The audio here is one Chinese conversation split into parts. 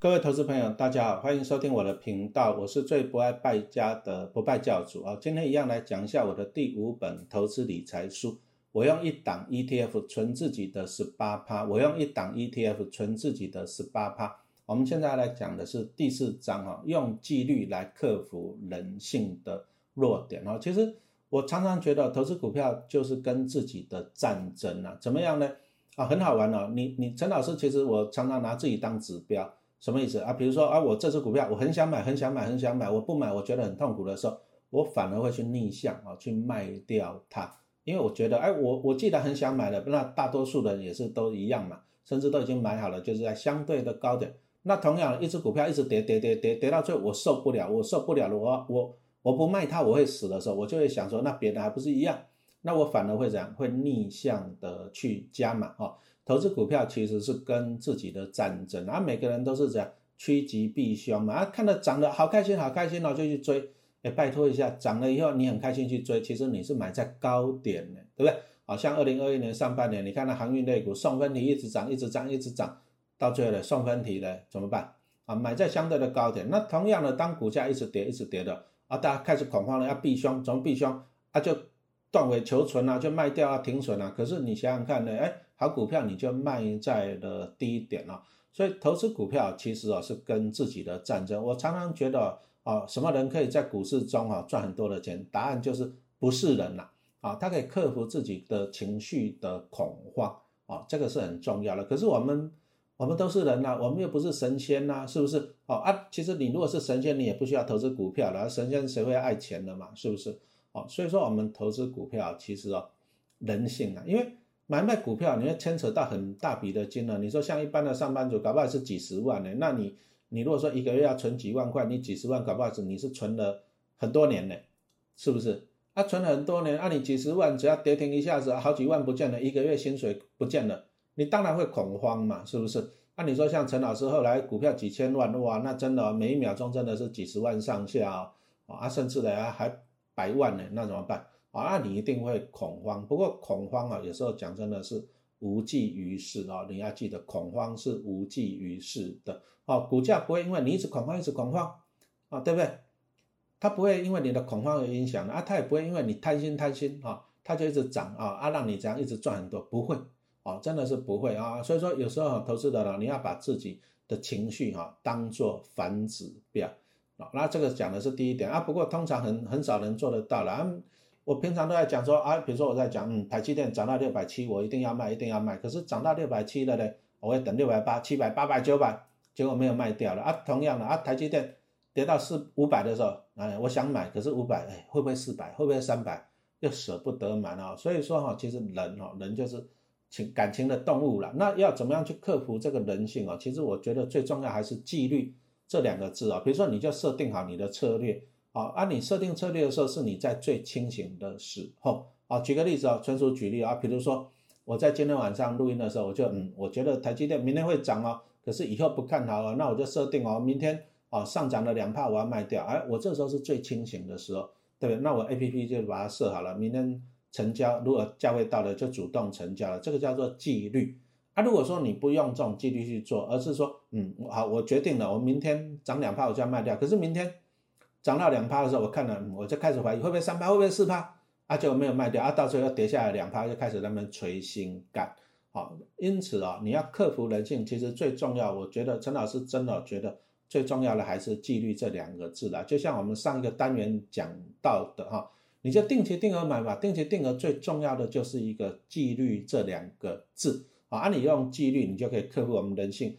各位投资朋友，大家好，欢迎收听我的频道，我是最不爱败家的不败教主啊。今天一样来讲一下我的第五本投资理财书。我用一档 ETF 存自己的十八趴，我用一档 ETF 存自己的十八趴。我们现在来讲的是第四章哈，用纪律来克服人性的弱点哈。其实我常常觉得投资股票就是跟自己的战争啊，怎么样呢？啊，很好玩哦。你你陈老师，其实我常常拿自己当指标。什么意思啊？比如说啊，我这只股票我很想买，很想买，很想买，我不买，我觉得很痛苦的时候，我反而会去逆向啊，去卖掉它，因为我觉得，哎，我我既然很想买了，那大多数人也是都一样嘛，甚至都已经买好了，就是在相对的高点。那同样一只股票一直跌跌跌跌跌到最后，我受不了，我受不了了，我我我不卖它我会死的时候，我就会想说，那别人还不是一样？那我反而会怎样？会逆向的去加码啊。投资股票其实是跟自己的战争，啊，每个人都是这样趋吉避凶嘛，啊，看到涨得好开心，好开心哦，就去追，哎，拜托一下，涨了以后你很开心去追，其实你是买在高点的，对不对？好像二零二一年上半年，你看那航运类股送分题一直涨，一直涨，一直涨，到最后的送分题呢怎么办？啊，买在相对的高点，那同样的，当股价一直跌，一直跌的，啊，大家开始恐慌了，要避凶，怎么避凶？啊，就断尾求存啊，就卖掉啊，停损啊。可是你想想看呢，哎。好股票你就卖在了低点了，所以投资股票其实啊是跟自己的战争。我常常觉得啊，什么人可以在股市中啊赚很多的钱？答案就是不是人呐啊，他可以克服自己的情绪的恐慌啊，这个是很重要的。可是我们我们都是人呐，我们又不是神仙呐，是不是？哦啊，其实你如果是神仙，你也不需要投资股票了。神仙谁会爱钱的嘛？是不是？哦，所以说我们投资股票其实哦人性啊，因为。买卖股票，你要牵扯到很大笔的金额。你说像一般的上班族，搞不好是几十万呢？那你，你如果说一个月要存几万块，你几十万搞不好是你是存了很多年呢，是不是？啊，存了很多年，啊，你几十万只要跌停一下子，好几万不见了，一个月薪水不见了，你当然会恐慌嘛，是不是？那你说像陈老师后来股票几千万，哇，那真的每一秒钟真的是几十万上下啊，啊，甚至呢还百万呢，那怎么办？啊，那你一定会恐慌。不过恐慌啊，有时候讲真的是无济于事啊。你要记得，恐慌是无济于事的。哦，股价不会因为你一直恐慌，一直恐慌啊，对不对？它不会因为你的恐慌而影响啊，它也不会因为你贪心贪心啊，它就一直涨啊啊，让你这样一直赚很多，不会啊，真的是不会啊。所以说，有时候投资的呢，你要把自己的情绪哈当做反指标啊。那这个讲的是第一点啊。不过通常很很少人做得到了。我平常都在讲说啊，比如说我在讲，嗯，台积电涨到六百七，我一定要卖，一定要卖。可是涨到六百七了呢，我会等六百八、七百、八百、九百，结果没有卖掉了啊。同样的啊，台积电跌到四五百的时候，哎，我想买，可是五百，哎，会不会四百？会不会三百？又舍不得买啊。所以说哈，其实人哈，人就是情感情的动物了。那要怎么样去克服这个人性啊？其实我觉得最重要还是纪律这两个字啊。比如说，你就设定好你的策略。啊，按你设定策略的时候，是你在最清醒的时候。啊，举个例子啊，纯属举例啊，比如说我在今天晚上录音的时候，我就嗯，我觉得台积电明天会涨哦，可是以后不看好了，那我就设定哦，明天啊上涨了两帕，我要卖掉。哎，我这时候是最清醒的时候，对不对？那我 A P P 就把它设好了，明天成交，如果价位到了就主动成交了，这个叫做纪律。啊，如果说你不用这种纪律去做，而是说嗯，好，我决定了，我明天涨两帕我就要卖掉，可是明天。涨到两趴的时候，我看了，我就开始怀疑会不会三趴，会不会四趴，啊，就没有卖掉，啊，到最后又跌下来两趴，就开始那边垂心肝，好，因此啊，你要克服人性，其实最重要，我觉得陈老师真的觉得最重要的还是纪律这两个字了，就像我们上一个单元讲到的哈，你就定期定额买嘛，定期定额最重要的就是一个纪律这两个字，啊，你用纪律，你就可以克服我们人性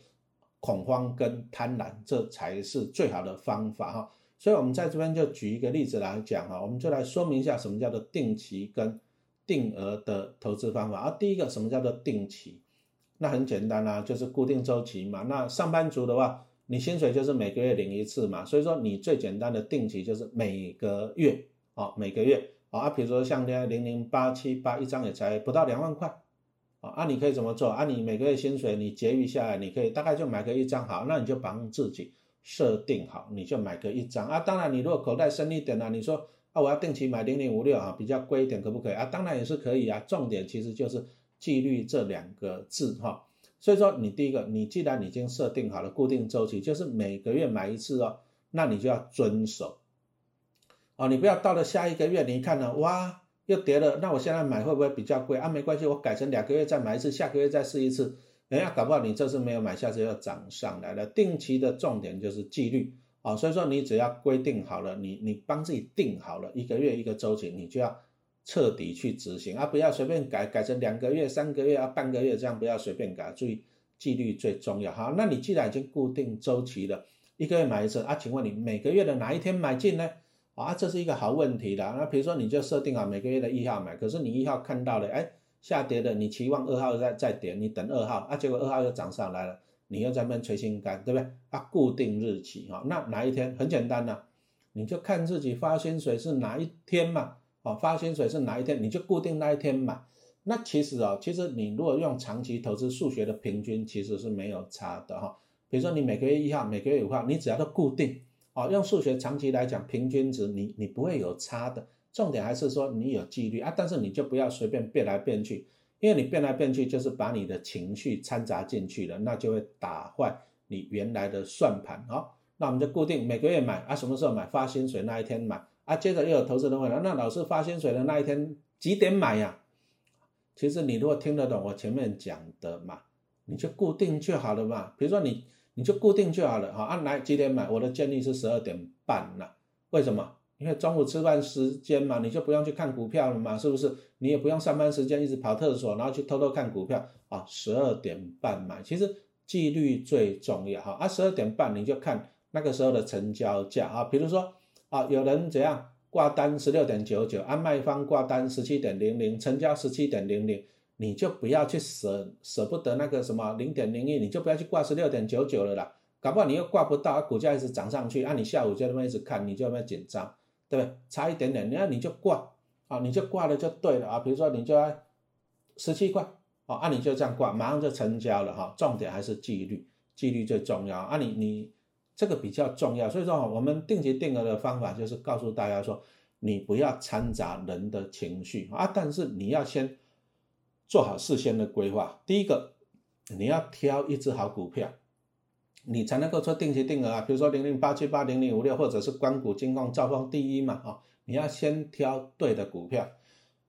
恐慌跟贪婪，这才是最好的方法哈。所以，我们在这边就举一个例子来讲哈，我们就来说明一下什么叫做定期跟定额的投资方法。啊第一个，什么叫做定期？那很简单啦，就是固定周期嘛。那上班族的话，你薪水就是每个月领一次嘛，所以说你最简单的定期就是每个月啊，每个月哦啊，比如说像现在零零八七八一张也才不到两万块啊，啊，你可以怎么做？啊，你每个月薪水你结余下来，你可以大概就买个一张好，那你就帮自己。设定好，你就买个一张啊。当然，你如果口袋深一点呢，你说啊，我要定期买零零五六啊，比较贵一点，可不可以啊？当然也是可以啊。重点其实就是纪律这两个字哈。所以说你第一个，你既然已经设定好了固定周期，就是每个月买一次哦，那你就要遵守。哦，你不要到了下一个月，你一看呢，哇，又跌了，那我现在买会不会比较贵啊？没关系，我改成两个月再买一次，下个月再试一次。哎呀，搞不好你这次没有买，下次又涨上来了。定期的重点就是纪律啊，所以说你只要规定好了，你你帮自己定好了一个月一个周期，你就要彻底去执行啊，不要随便改，改成两个月、三个月啊、半个月这样，不要随便改，注意纪律最重要哈。那你既然已经固定周期了，一个月买一次啊，请问你每个月的哪一天买进呢？啊，这是一个好问题的。那比如说你就设定好每个月的一号买，可是你一号看到了，哎。下跌的，你期望二号再再跌，你等二号啊，结果二号又涨上来了，你又在那边捶心肝，对不对？啊，固定日期哈，那哪一天很简单呐，你就看自己发薪水是哪一天嘛，哦，发薪水是哪一天，你就固定那一天买。那其实哦，其实你如果用长期投资数学的平均，其实是没有差的哈。比如说你每个月一号，每个月五号，你只要都固定，哦，用数学长期来讲，平均值你你不会有差的。重点还是说你有纪律啊，但是你就不要随便变来变去，因为你变来变去就是把你的情绪掺杂进去了，那就会打坏你原来的算盘。好，那我们就固定每个月买啊，什么时候买？发薪水那一天买啊。接着又有投资人问了，那老师发薪水的那一天几点买呀？其实你如果听得懂我前面讲的嘛，你就固定就好了嘛。比如说你你就固定就好了哈，按来几点买？我的建议是十二点半了，为什么？因为中午吃饭时间嘛，你就不用去看股票了嘛，是不是？你也不用上班时间一直跑厕所，然后去偷偷看股票啊。十二点半买，其实纪律最重要哈。啊，十二点半你就看那个时候的成交价啊，比如说啊，有人怎样挂单十六点九九，按卖方挂单十七点零零，成交十七点零零，你就不要去舍舍不得那个什么零点零一，你就不要去挂十六点九九了啦。搞不好你又挂不到，股价一直涨上去，啊，你下午就那么一直看，你就那么紧张。对不对？差一点点，那你就挂啊，你就挂了就对了啊。比如说你就要十七块，啊，啊你就这样挂，马上就成交了哈。重点还是纪律，纪律最重要啊。你你这个比较重要，所以说我们定期定额的方法就是告诉大家说，你不要掺杂人的情绪啊，但是你要先做好事先的规划。第一个，你要挑一只好股票。你才能够做定期定额啊，比如说零零八七八零零五六，或者是关谷金矿兆丰第一嘛，啊，你要先挑对的股票，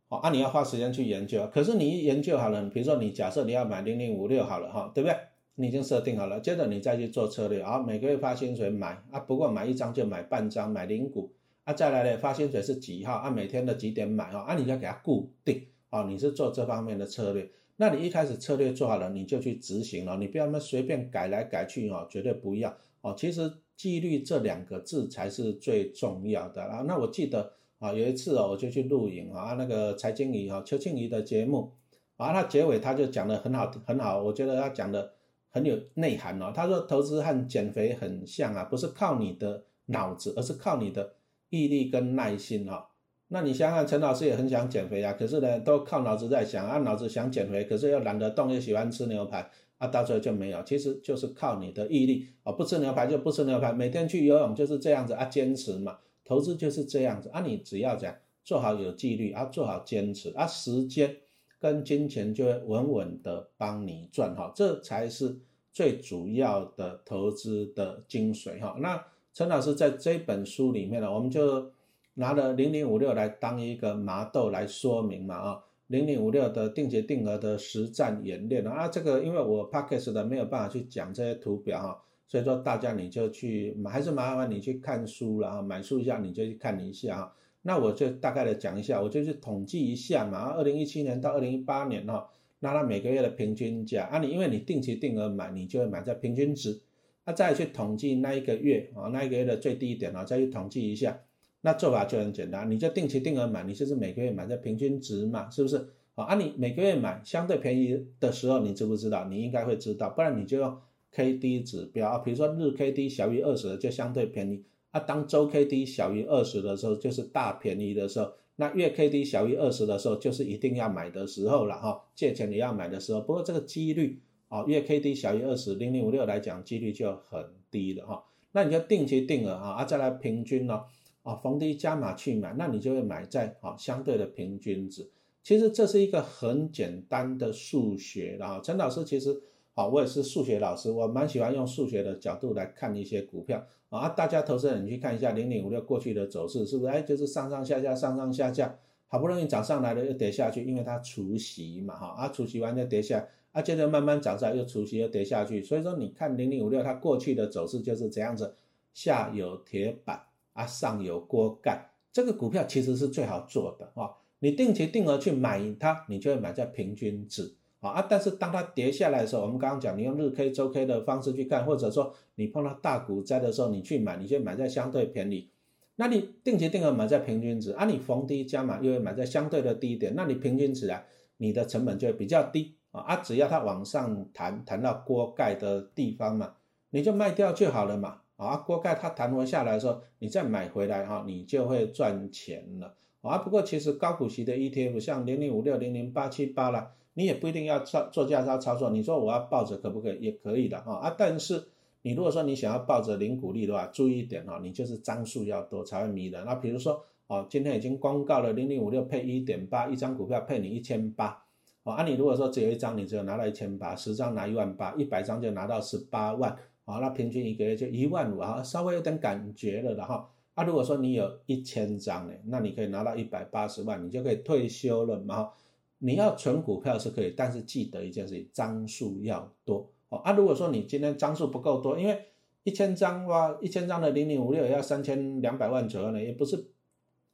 哦，啊，你要花时间去研究。可是你一研究好了，比如说你假设你要买零零五六好了哈，对不对？你已经设定好了，接着你再去做策略，啊，每个月发薪水买啊，不过买一张就买半张，买零股啊，再来呢发薪水是几号？按每天的几点买啊？啊，你要给它固定，啊，你是做这方面的策略。那你一开始策略做好了，你就去执行了，你不要那么随便改来改去哦，绝对不要哦。其实纪律这两个字才是最重要的啊。那我记得啊，有一次哦，我就去录影啊，那个财经仪哈邱庆怡的节目啊，那结尾他就讲的很好很好，我觉得他讲的很有内涵哦。他说投资和减肥很像啊，不是靠你的脑子，而是靠你的毅力跟耐心哈。那你想想，陈老师也很想减肥啊，可是呢，都靠脑子在想啊，脑子想减肥，可是又懒得动，又喜欢吃牛排啊，到最后就没有。其实就是靠你的毅力啊，不吃牛排就不吃牛排，每天去游泳就是这样子啊，坚持嘛。投资就是这样子啊，你只要讲做好有纪律啊，做好坚持啊，时间跟金钱就会稳稳的帮你赚哈，这才是最主要的投资的精髓哈。那陈老师在这本书里面呢，我们就。拿了零零五六来当一个麻豆来说明嘛啊，零零五六的定期定额的实战演练啊，这个因为我 p a c k a g e 的没有办法去讲这些图表哈，所以说大家你就去还是麻烦你去看书了啊，买书一下你就去看一下哈，那我就大概的讲一下，我就去统计一下嘛，二零一七年到二零一八年哈，那它每个月的平均价啊，你因为你定期定额买，你就会买在平均值，那再去统计那一个月啊，那一个月的最低点啊，再去统计一下。那做法就很简单，你就定期定额买，你就是每个月买在平均值嘛，是不是？好，啊，你每个月买相对便宜的时候，你知不知道？你应该会知道，不然你就用 K D 指标啊，比如说日 K D 小于二十的就相对便宜，啊，当周 K D 小于二十的时候就是大便宜的时候，那月 K D 小于二十的时候就是一定要买的时候了哈，借钱你要买的时候，不过这个几率啊，月 K D 小于二十，零零五六来讲几率就很低了哈，那你就定期定额啊，啊，再来平均呢？啊，逢低加码去买，那你就会买在啊相对的平均值。其实这是一个很简单的数学啊。陈老师其实好，我也是数学老师，我蛮喜欢用数学的角度来看一些股票啊。大家投资人你去看一下零零五六过去的走势，是不是？哎，就是上上下下，上上下下，好不容易涨上来了又跌下去，因为它除息嘛，哈啊，除息完就跌下，啊，接着慢慢涨上又除息又跌下去。所以说你看零零五六它过去的走势就是这样子，下有铁板啊，上有锅盖。这个股票其实是最好做的啊，你定期定额去买它，你就会买在平均值啊啊！但是当它跌下来的时候，我们刚刚讲，你用日 K、周 K 的方式去看，或者说你碰到大股灾的时候，你去买，你就买在相对便宜。那你定期定额买在平均值啊，你逢低加码又会买在相对的低点，那你平均值啊，你的成本就会比较低啊啊！只要它往上弹，弹到锅盖的地方嘛，你就卖掉就好了嘛。啊，锅盖它弹回下来的时候，你再买回来哈，你就会赚钱了啊。不过其实高股息的 ETF 像零零五六、零零八七八啦，你也不一定要操做价差操作。你说我要抱着可不可以？也可以的哈啊。但是你如果说你想要抱着零股利的话，注意一点哈，你就是张数要多才会迷人。那比如说哦，今天已经公告了零零五六配一点八，一张股票配你一千八哦啊。你如果说只有一张，你只有拿到一千八，十张拿一万八，一百张就拿到十八万。好，那平均一个月就一万五啊，稍微有点感觉了的哈。啊，如果说你有一千张呢，那你可以拿到一百八十万，你就可以退休了嘛。你要存股票是可以，但是记得一件事情，张数要多。哦啊，如果说你今天张数不够多，因为一千张哇，一千张的零零五六要三千两百万左右呢，也不是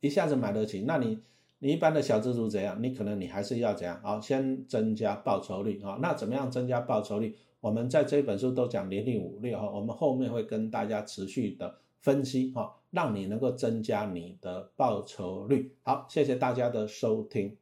一下子买得起。那你你一般的小资族怎样？你可能你还是要怎样？好，先增加报酬率啊。那怎么样增加报酬率？我们在这本书都讲零零五六哈，我们后面会跟大家持续的分析哈，让你能够增加你的报酬率。好，谢谢大家的收听。